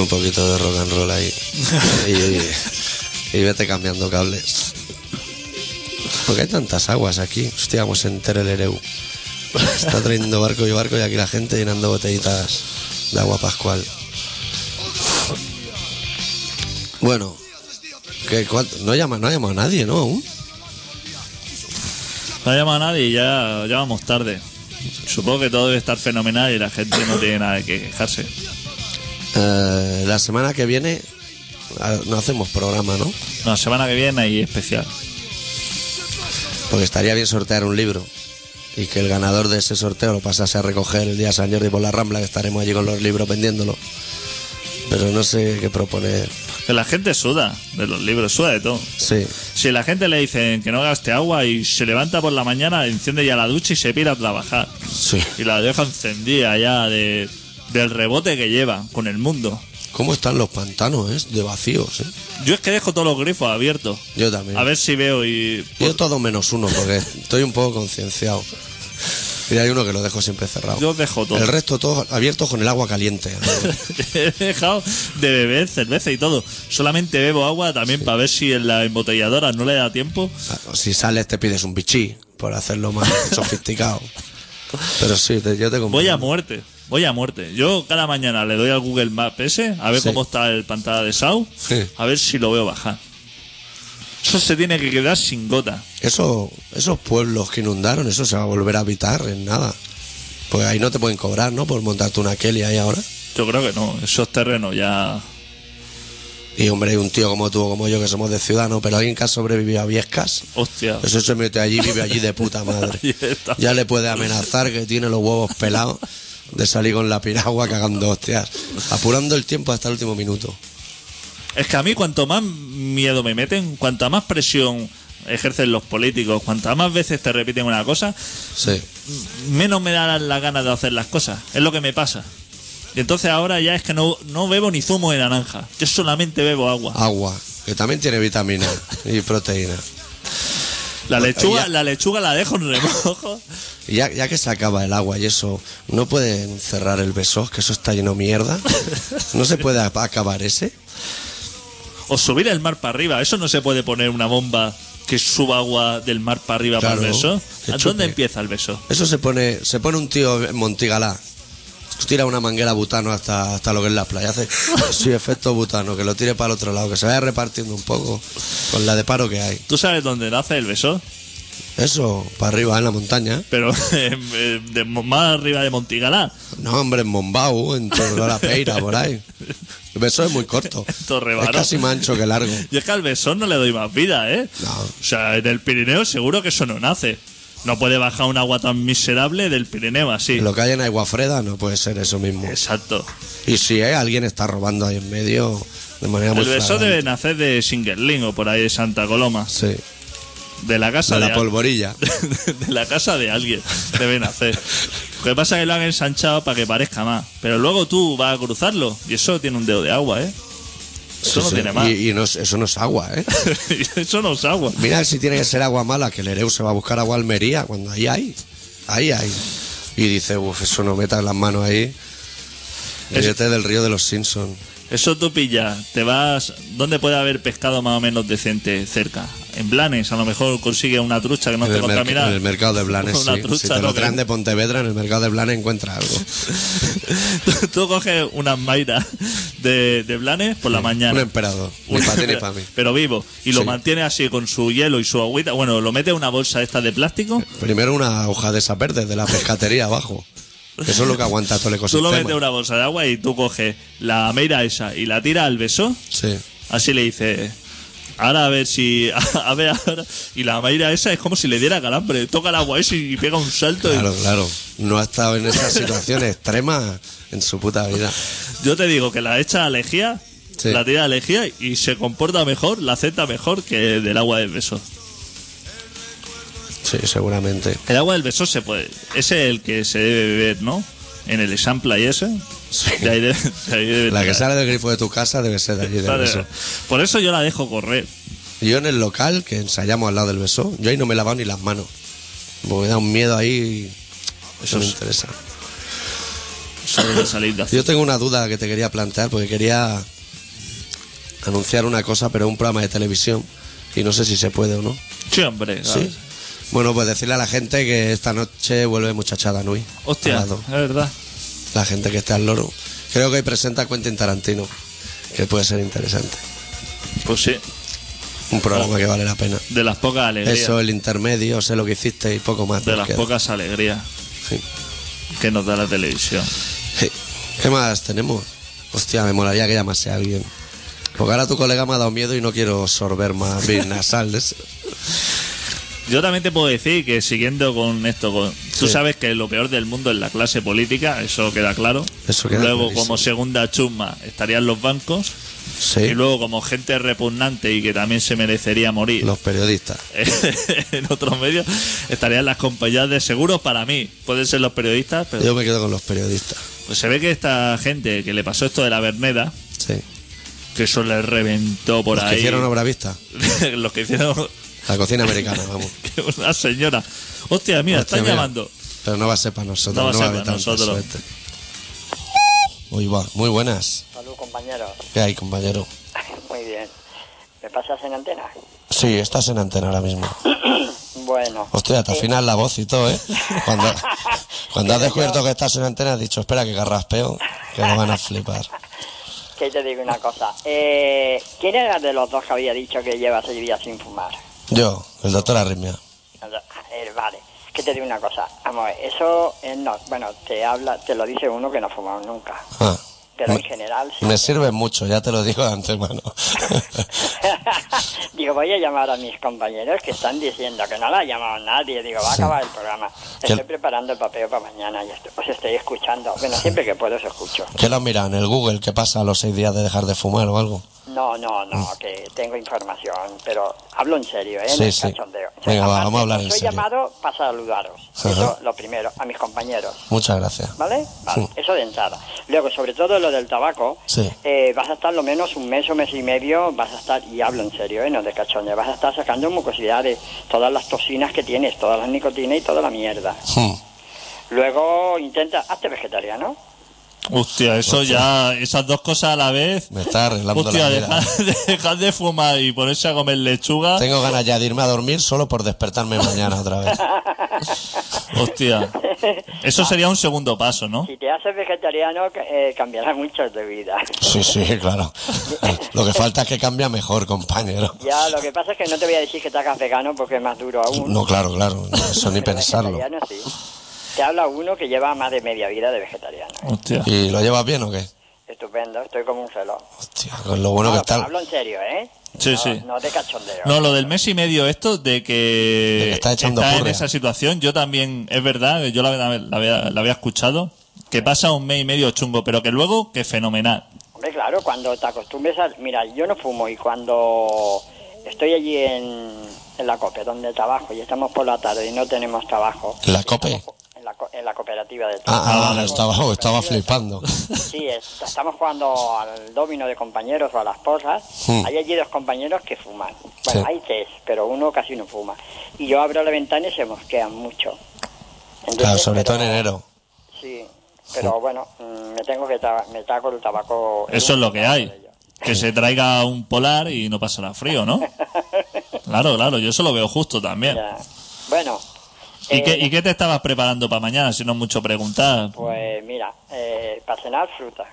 Un poquito de rock and roll ahí. y, y vete cambiando cables. Porque hay tantas aguas aquí. Hostia, vamos en Terelereu. Está trayendo barco y barco y aquí la gente llenando botellitas de agua pascual. Bueno, ¿qué, cuánto? no, llama, no ha llamado a nadie, ¿no? Aún. No ha llamado a nadie y ya, ya vamos tarde. Supongo que todo debe estar fenomenal y la gente no tiene nada de que quejarse. Eh, la semana que viene no hacemos programa, ¿no? No, semana que viene hay especial. Porque estaría bien sortear un libro y que el ganador de ese sorteo lo pasase a recoger el día San Jordi por la Rambla, que estaremos allí con los libros vendiéndolo. Pero no sé qué proponer. Que la gente suda de los libros, suda de todo. Sí, Si la gente le dicen que no gaste agua y se levanta por la mañana, enciende ya la ducha y se pira a trabajar. sí. Y la deja encendida ya de, del rebote que lleva con el mundo. ¿Cómo están los pantanos, eh? De vacíos, eh? Yo es que dejo todos los grifos abiertos. Yo también. A ver si veo y... Yo todo menos uno, porque estoy un poco concienciado. Y hay uno que lo dejo siempre cerrado. Yo dejo todo. El resto todo abierto con el agua caliente. He dejado de beber cerveza y todo. Solamente bebo agua también para ver si en la embotelladora no le da tiempo. si sales te pides un bichí por hacerlo más sofisticado. Pero sí, te- yo te compro. Voy a muerte. Voy a muerte. Yo cada mañana le doy al Google Maps ese a ver Sí. cómo está el pantalla de Sau, Sí. a ver si lo veo bajar. Eso se tiene que quedar sin gota. Eso, esos pueblos que inundaron, eso se va a volver a habitar en nada. Pues ahí no te pueden cobrar, ¿no? Por montarte una Kelly ahí ahora. Yo creo que no. Esos terrenos ya. Y hombre, hay un tío como tú, como yo, que somos de ciudad, ¿no? Pero alguien que ha sobrevivido a Viescas, Hostia. eso se mete allí, vive allí de puta madre. Ahí está. Ya le puede amenazar que tiene los huevos pelados de salir con la piragua cagando hostias. Apurando el tiempo hasta el último minuto. Es que a mí cuanto más miedo me meten, cuanta más presión ejercen los políticos, cuantas más veces te repiten una cosa, Sí. menos me dan las ganas de hacer las cosas. Es lo que me pasa. Y entonces ahora ya es que no, no bebo ni zumo de naranja. Yo solamente bebo agua. Agua, que también tiene vitamina y proteína. La lechuga, ya- la lechuga la dejo en remojo. Ya, ya que se acaba el agua y eso, ¿no pueden cerrar el beso? Que eso está lleno de mierda. ¿No se puede acabar ese? O subir el mar para arriba. Eso no se puede poner una bomba que suba agua del mar para arriba para el beso. ¿A dónde empieza el beso? Eso se pone, se pone un tío en Montigalá. Tira una manguera butano hasta, hasta lo que es la playa. Hace efecto butano, que lo tire para el otro lado, que se vaya repartiendo un poco con la de paro que hay. ¿Tú sabes dónde nace el beso? Eso, para arriba, en la montaña. Pero eh, de- más arriba de Montigalá. No, hombre, en Mombau, en la peira, por ahí. El beso es muy corto. Es casi más ancho que largo. Yo es que al besón no le doy más vida, ¿eh? No. O sea, en el Pirineo seguro que eso no nace. No puede bajar un agua tan miserable del Pirineo así. Lo que hay en Aguafreda no puede ser eso mismo. Exacto. Y si eh, alguien está robando ahí en medio de manera muy El beso flagrante. debe nacer de Singerling o por ahí de Santa Coloma. Sí, De la casa de de, la al- polvorilla. de la casa de alguien. Debe nacer. Lo que pasa es que lo han ensanchado para que parezca más. Pero luego tú vas a cruzarlo y eso tiene un dedo de agua, ¿eh? Eso no tiene más. Y, y no es- eso no es agua, ¿eh? eso no es agua. Mira si tiene que ser agua mala, que el Ereu se va a buscar agua a Almería, cuando ahí hay. Ahí hay. Y dice, uff, eso no metas las manos ahí. Es- del río de los Simpsons. Eso tú pillas, te vas. ¿Dónde puede haber pescado más o menos decente cerca? En Blanes, a lo mejor consigue una trucha que no En esté contaminada. en el mercado de Blanes, Una sí. trucha, si te lo traen de Pontevedra, en el mercado de Blanes encuentras algo. tú, tú coges unas mairas de, de Blanes por la mañana. Un emperador. Ni para ti ni para mí. Pero vivo. Y lo Sí. mantiene así con su hielo y su agüita. Bueno, lo mete en una bolsa esta de plástico. Primero una hoja de esa verde de la pescatería abajo. Eso es lo que aguanta todo el Tú ecosistema. lo metes una bolsa de agua y tú coges la meira esa y la tiras al beso. Sí. Así le dices, Ahora a ver si. A ver ahora. Y la Mayra esa es como si le diera calambre. Toca el agua ese y pega un salto. y- Claro, claro. No ha estado en esas situaciones extremas en su puta vida. Yo te digo que la echa a lejía, Sí. la tira a lejía y se comporta mejor, la acepta mejor que del agua del beso. Sí, seguramente. El agua del beso se puede. Ese es el que se debe beber, ¿no? En el example y ese. Sí. De ahí de- de ahí debe La que sale del grifo de tu casa debe ser de allí del Vale. beso. Por eso yo la dejo correr. Yo en el local, que ensayamos al lado del beso, yo ahí no me he lavado ni las manos. Porque me da un miedo ahí. Eso me es- interesa. Eso debe salir de Yo tengo una duda que te quería plantear porque quería anunciar una cosa, pero un programa de televisión y no sé si se puede o no. Sí, hombre. claro. Sí. Bueno, pues decirle a la gente que esta noche vuelve Muchachada Nui. A Hostia, es verdad. La gente que está al loro. Creo que hoy presenta Quentin Tarantino, que puede ser interesante. Pues sí, Un programa que vale la pena. de las pocas alegrías. Eso, el intermedio, sé lo que hiciste y poco más. de las queda. pocas alegrías Sí. que nos da la televisión. Sí. ¿Qué más tenemos? Hostia, me molaría que llamase a alguien. Porque ahora tu colega me ha dado miedo y no quiero sorber más bien nasales. Yo también te puedo decir que siguiendo con esto, con- tú Sí. sabes que lo peor del mundo es la clase política, eso queda claro. Eso queda luego, clarísimo. como segunda chusma, estarían los bancos. Sí. Y luego, como gente repugnante y que también se merecería morir Los periodistas. en otros medios, estarían las compañías de seguros para mí. Pueden ser los periodistas, pero Yo me quedo con los periodistas. pues se ve que esta gente que le pasó esto de la Berneda, Sí. que eso le reventó por Los que ahí. hicieron obra vista. los que hicieron La cocina americana, vamos. que una señora. Hostia, mira, Hostia, están mira. llamando. Pero no va a ser para nosotros. No va a ser para nosotros. suerte. Uy, va. Muy buenas. Salud, compañeros. ¿Qué hay, compañero? Muy bien. ¿Me pasas en antena? Sí, estás en antena ahora mismo. Bueno. Hostia, te afinas la voz y todo, ¿eh? Cuando, cuando has descubierto que estás en antena, has dicho, espera que carraspeo, que no van a flipar. Que te digo una cosa. Eh, ¿Quién era de los dos que había dicho que lleva seis días sin fumar? Yo, el doctor Arritmia. Vale. Que te digo una cosa. Vamos, eso eh, no, bueno, te habla, te lo dice uno que no ha fumado nunca. Ah, Pero en general sí. me sirve mucho, ya te lo digo de antemano. Digo, voy a llamar a mis compañeros que están diciendo que no la ha llamado nadie. Digo, va a acabar el programa. ¿Qué- Estoy preparando el papel para mañana y esto- os estoy escuchando. Bueno, siempre que puedo os escucho. ¿Qué lo en el Google? ¿Qué pasa a los seis días de dejar de fumar o algo? No, no, no, que tengo información, pero hablo en serio, ¿eh? Sí, sí. cachondeo. Venga, aparte, vamos a hablar en serio. llamado para saludaros. Ajá. Eso lo primero, a mis compañeros. Muchas gracias. ¿Vale? Vale, Sí. eso de entrada. Luego, sobre todo lo del tabaco, Sí. eh, vas a estar lo menos un mes o mes y medio, vas a estar, y hablo en serio, ¿eh? no de cachondeo, vas a estar sacando mucosidades, todas las toxinas que tienes, todas las nicotinas y toda la mierda. Hmm. Luego, intenta, hazte vegetariano. Hostia, eso Hostia. ya, esas dos cosas a la vez. Me está arreglando Hostia, la vida. dejar, dejar de fumar y ponerse a comer lechuga. Tengo ganas ya de irme a dormir solo por despertarme mañana otra vez. Hostia. Eso sería un segundo paso, ¿no? Si te haces vegetariano, eh, cambiará mucho de vida. Sí, sí, claro. Lo que falta es que cambia mejor, compañero. Ya, lo que pasa es que no te voy a decir que te hagas vegano porque es más duro aún. No, claro, claro. no, Eso ni pensarlo. vegetariano sí. Te habla uno que lleva más de media vida de vegetariano. ¿eh? Hostia. ¿Y lo llevas bien o qué? Estupendo, estoy como un celo. Hostia, con lo bueno No, que está. hablo en serio, ¿eh? Sí, no, sí. No de cachondeo. No, lo del mes y medio esto de que, De que está echando en esa situación, yo también, es verdad, yo la, la- la había, la había escuchado, que pasa un mes y medio chungo, pero que luego, que fenomenal. Hombre, claro, cuando te acostumbres a... Mira, yo no fumo y cuando estoy allí en, en la COPE, donde trabajo, y estamos por la tarde y no tenemos trabajo... ¿En la COPE? La, en la cooperativa de Ah, ah, trabajo. vale, estaba, oh, estaba flipando. Sí, es- estamos jugando al domino de compañeros o a las posas. Hmm. Hay allí dos compañeros que fuman. Bueno, Sí. hay tres, pero uno casi no fuma. Y yo abro la ventana y se mosquean mucho. Entonces, Claro, sobre todo en enero. Sí, pero bueno, mm, me tengo que me taco el tabaco. Eso es lo que hay. Que se traiga un polar y no pasará frío, ¿no? Claro, claro, yo eso lo veo justo también. Ya. Bueno. ¿Y, eh, qué, ¿Y qué te estabas preparando para mañana? Si no es mucho preguntar. Pues mira, eh, para cenar fruta.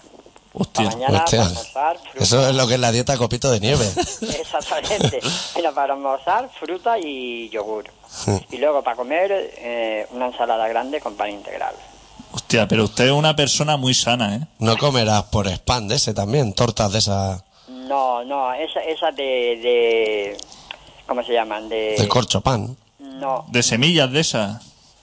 Hostia. Para mañana Hostia. para almorzar fruta. Eso es lo que es la dieta copito de nieve. Exactamente. Mira, para almorzar fruta y yogur. Y luego para comer eh, una ensalada grande con pan integral. Hostia, pero usted es una persona muy sana, ¿eh? No comerás por spam de ese también, tortas de esas. No, No, no, esa, esa de, de... ¿Cómo se llaman? De... De corcho pan. No, De semillas de esas.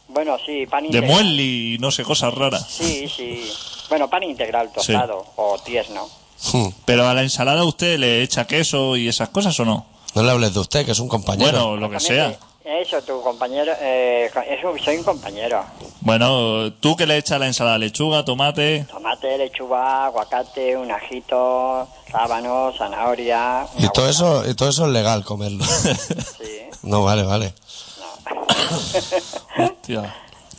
bueno, sí, pan De integral. muesli y no sé, cosas raras. Sí, sí. Bueno, pan integral tostado o tierno. Hmm. Pero a la ensalada usted le echa queso y esas cosas o no? No le hables de usted, que es un compañero. Bueno, lo que sea. Eso, tu compañero, eh, eso, soy un compañero. Bueno, tú que le echas a la ensalada lechuga, tomate. Tomate, lechuga, aguacate, un ajito, rábano, zanahoria. y todo eso, y todo eso es legal comerlo. Sí. no, vale, vale. Hostia.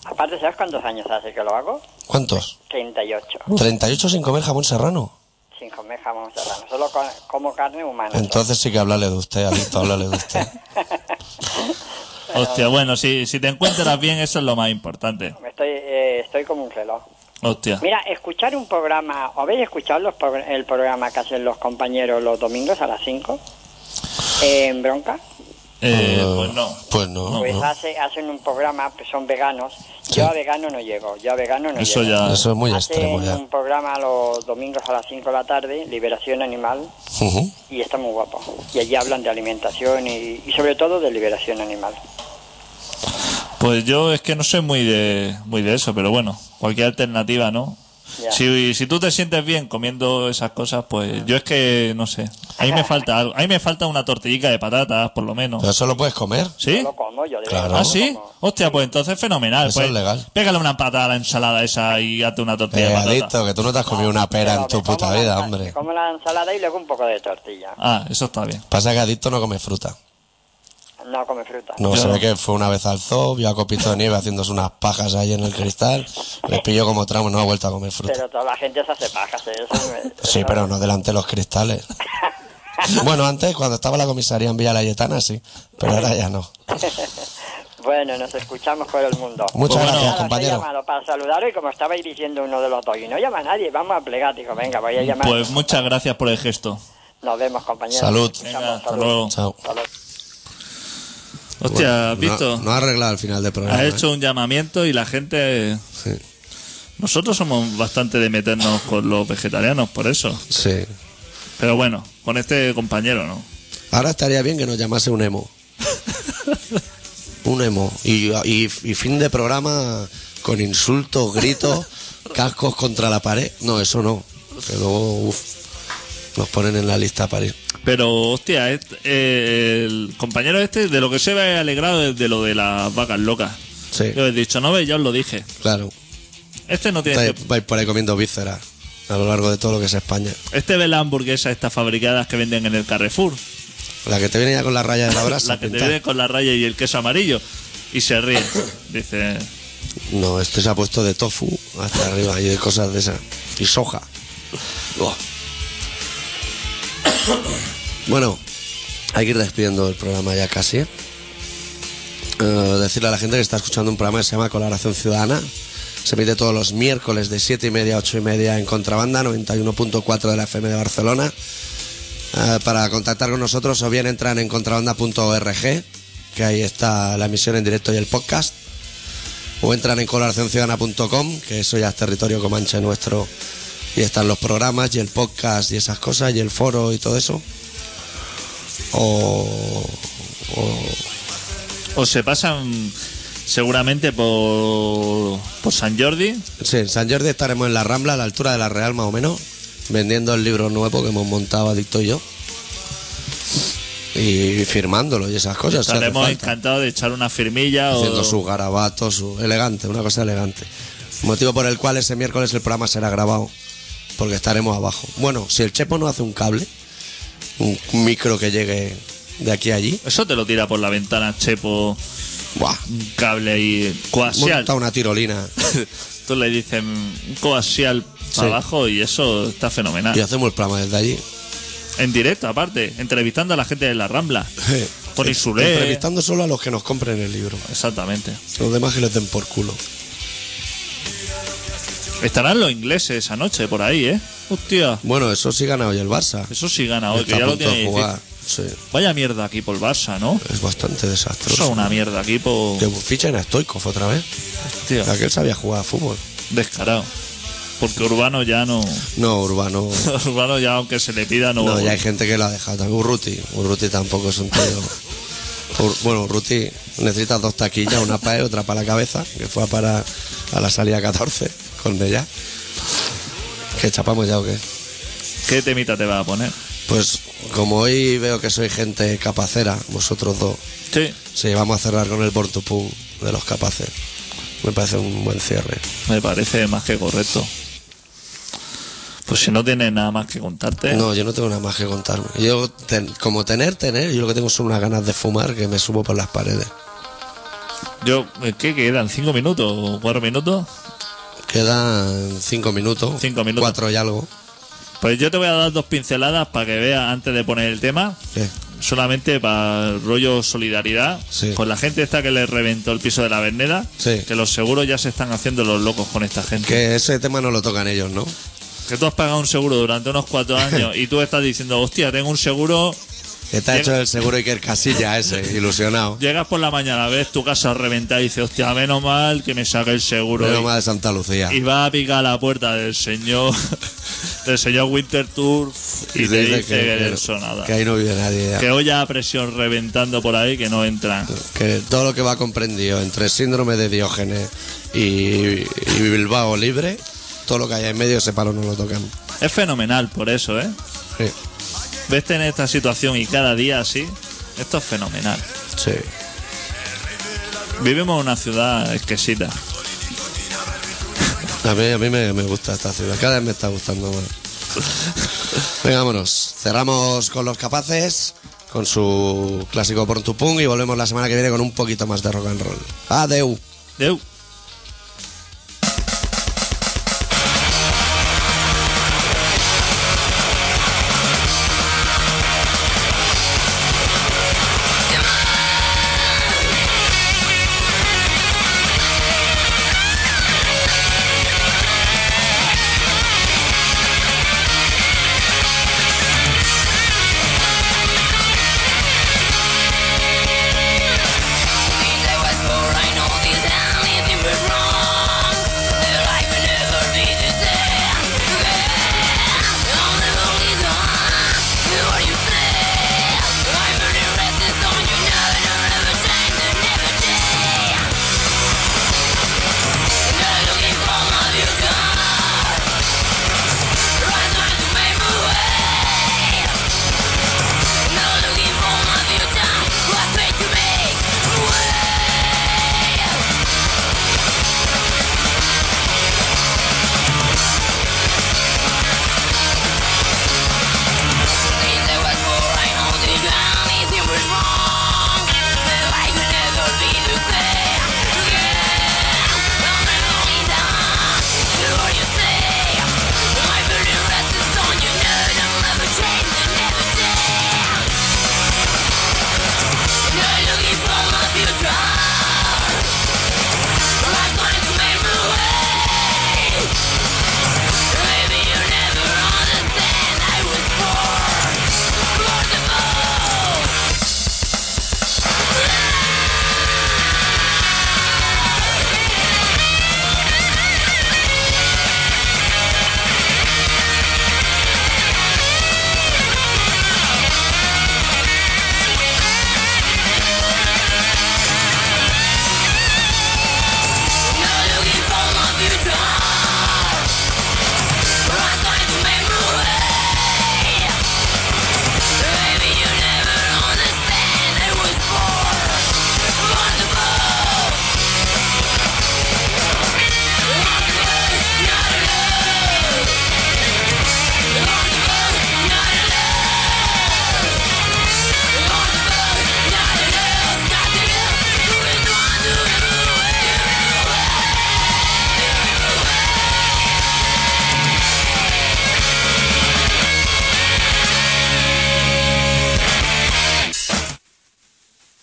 Aparte, ¿sabes cuántos años hace que lo hago? ¿Cuántos? 38. 38 sin comer jamón serrano. Sin comer jamón serrano. Solo co- como carne humana. Entonces sí que hablarle de usted, adicto, hablarle de usted. Hostia, bueno, si, si te encuentras bien, eso es lo más importante. Estoy, eh, estoy como un reloj. Hostia. Mira, escuchar un programa, ¿o habéis escuchado los el programa que hacen los compañeros los domingos a las 5? En Bronca. Eh, Eh, pues no. Pues no. Pues no. hace, hacen un programa, pues son veganos. Sí. Yo a vegano no llego, yo a vegano no Eso llego. ya. Eso es muy Hacen extremo ya. un programa los domingos a las 5 de la tarde, Liberación Animal, y está muy guapo. Y allí hablan de alimentación y, y sobre todo de liberación animal. Pues yo es que no soy muy de, muy de eso, pero bueno, cualquier alternativa, ¿no? Si, si tú te sientes bien comiendo esas cosas, pues yo es que no sé. A mí me falta algo. A mí me falta una tortillica de patatas, por lo menos. Pero eso lo puedes comer. ¿Sí? Yo lo como, yo de Claro. ¿Ah, sí? como. Hostia, pues entonces fenomenal. Eso pues, es legal. Pégale una patada a la ensalada esa y hazte una tortilla Eh, de que tú no te has comido una pera Pero en tu puta la vida, ensa- hombre. me como la ensalada y luego un poco de tortilla. Ah, eso está bien. Pasa que adicto no come fruta. No come fruta. No, Yo se no. ve que fue una vez al zoo, vio a Copito de Nieve haciéndose unas pajas ahí en el cristal, le pilló como tramo, no ha vuelto a comer fruta. Pero toda la gente se hace pajas. ¿eh? Eso me- Sí, pero no delante de los cristales. Bueno, antes, cuando estaba la comisaría en Villa Layetana, sí, pero ahora ya no. Bueno, nos escuchamos por el mundo. Muchas Pues bueno. gracias, compañero. llamado para saludaros y como estabais diciendo uno de los dos, y no llama a nadie, vamos a plegar, digo, venga, voy a llamar. Pues muchas gracias por el gesto. Nos vemos, compañeros. Salud. Venga, hasta salud. luego. Chao. Salud. Hostia, ¿has visto? No, no ha arreglado al final del programa. ha ¿eh? hecho un llamamiento y la gente... Sí. Nosotros somos bastante de meternos con los vegetarianos, por eso. Sí. Pero bueno, con este compañero, ¿no? Ahora estaría bien que nos llamase un emo. un emo. Y, y- y fin de programa con insultos, gritos, cascos contra la pared. No, eso no. Que luego uf, nos ponen en la lista para ir. Pero, hostia, eh, el compañero este, de lo que se ve alegrado es de lo de las vacas locas. Sí, Yo he dicho, no ves, ya os lo dije. claro. Este no tiene... Estáis- Vais por ahí comiendo vísceras a lo largo de todo lo que es España. Este ve las hamburguesas estas fabricadas que venden en el Carrefour. La que te viene ya con la raya de la brasa. la que te viene con la raya y el queso amarillo. Y se ríe. Dice, No, este se ha puesto de tofu hasta arriba y de cosas de esas. Y soja. Buah. Bueno, hay que ir despidiendo el programa ya casi. Eh, decirle a la gente que está escuchando un programa que se llama Colaboración Ciudadana. Se emite todos los miércoles de 7 y media a 8 y media en Contrabanda, 91.4 de la FM de Barcelona. Eh, para contactar con nosotros o bien entran en contrabanda.org, que ahí está la emisión en directo y el podcast o entran en colaboracionciudadana.com, que eso ya es territorio comanche nuestro, y están los programas y el podcast y esas cosas, y el foro y todo eso. O, o- o se pasan seguramente por, por San Jordi. sí, en San Jordi estaremos en la Rambla, a la altura de la Real más o menos, vendiendo el libro nuevo que hemos montado Adicto y yo. Y firmándolo y esas cosas. Estaremos encantados de echar una firmilla haciendo o... sus garabatos, su elegante, una cosa elegante. Motivo por el cual ese miércoles el programa será grabado, porque estaremos abajo. Bueno, si el Chepo no hace un cable, un micro que llegue de aquí a allí, Eso te lo tira por la ventana, Chepo, ¡buah! un cable ahí coaxial. monta una tirolina Tú le dices un coaxial Sí. para abajo y eso está fenomenal. y hacemos el programa desde allí. En directo, aparte, entrevistando a la gente de la Rambla. Con Isulé. Entrevistando solo a los que nos compren el libro. Exactamente. Los demás que les den por culo. Estarán los ingleses esa noche por ahí, ¿eh? Hostia, Bueno, eso sí gana hoy el Barça. eso sí gana hoy, Está que a lo punto tiene de jugar. Sí, Vaya mierda aquí por Barça, ¿no? es bastante Eso desastroso. es una mierda aquí por... Que fichen a Stoikov otra vez. Hostia, Aquel sabía jugar a fútbol. descarado. Porque Urbano ya no. No, Urbano. Urbano ya, aunque se le pida, no. No, ya hay gente que lo ha dejado. también. Urruti. Urruti tampoco es un tío. Ur- Bueno, Urruti necesita dos taquillas, una para él, otra para la cabeza, que fue a parar a la salida 14 con ella. ¿Que chapamos ya o qué? ¿Qué temita te vas a poner? Pues como hoy veo que soy gente capacera, vosotros dos, Sí, sí, vamos a cerrar con el Portupum de los capaces. Me parece un buen cierre. me parece más que correcto. Pues si no tienes nada más que contarte. No, yo no tengo nada más que contarme. Yo, ten- como tener, tener, yo lo que tengo son unas ganas de fumar que me subo por las paredes. Yo, ¿qué quedan? ¿Cinco minutos o cuatro minutos? Quedan cinco minutos. Cinco minutos. Cuatro y algo. Pues yo te voy a dar dos pinceladas para que veas antes de poner el tema. ¿Qué? Solamente para el rollo solidaridad Sí. con la gente esta que le reventó el piso de la Verneda. Sí. Que los seguros ya se están haciendo los locos con esta gente. Que ese tema no lo tocan ellos, ¿no? Que tú has pagado un seguro durante unos cuatro años y tú estás diciendo, hostia, tengo un seguro. Que ha hecho el seguro Iker Casilla ese, ilusionado. Llegas por la mañana, ves tu casa reventada y dices, hostia, menos mal que me saque el seguro. Menos Y- mal de Santa Lucía. y va a picar a la puerta del señor del señor Winter Tour y, te dice que, de eso nada. que ahí no vive nadie ya. Que olla a presión reventando por ahí que no entran. Que todo lo que va comprendido entre síndrome de Diógenes y, y Bilbao libre, todo lo que hay en medio, ese palo no lo tocan. Es fenomenal por eso, ¿eh? Sí. Veste en esta situación y cada día así. Esto es fenomenal. sí. Vivimos en una ciudad exquisita. A mí, a mí me, me gusta esta ciudad, cada vez me está gustando más. Venga, vámonos. Cerramos con los capaces, con su clásico Portupung y volvemos la semana que viene con un poquito más de rock and roll. Adeu. Deu.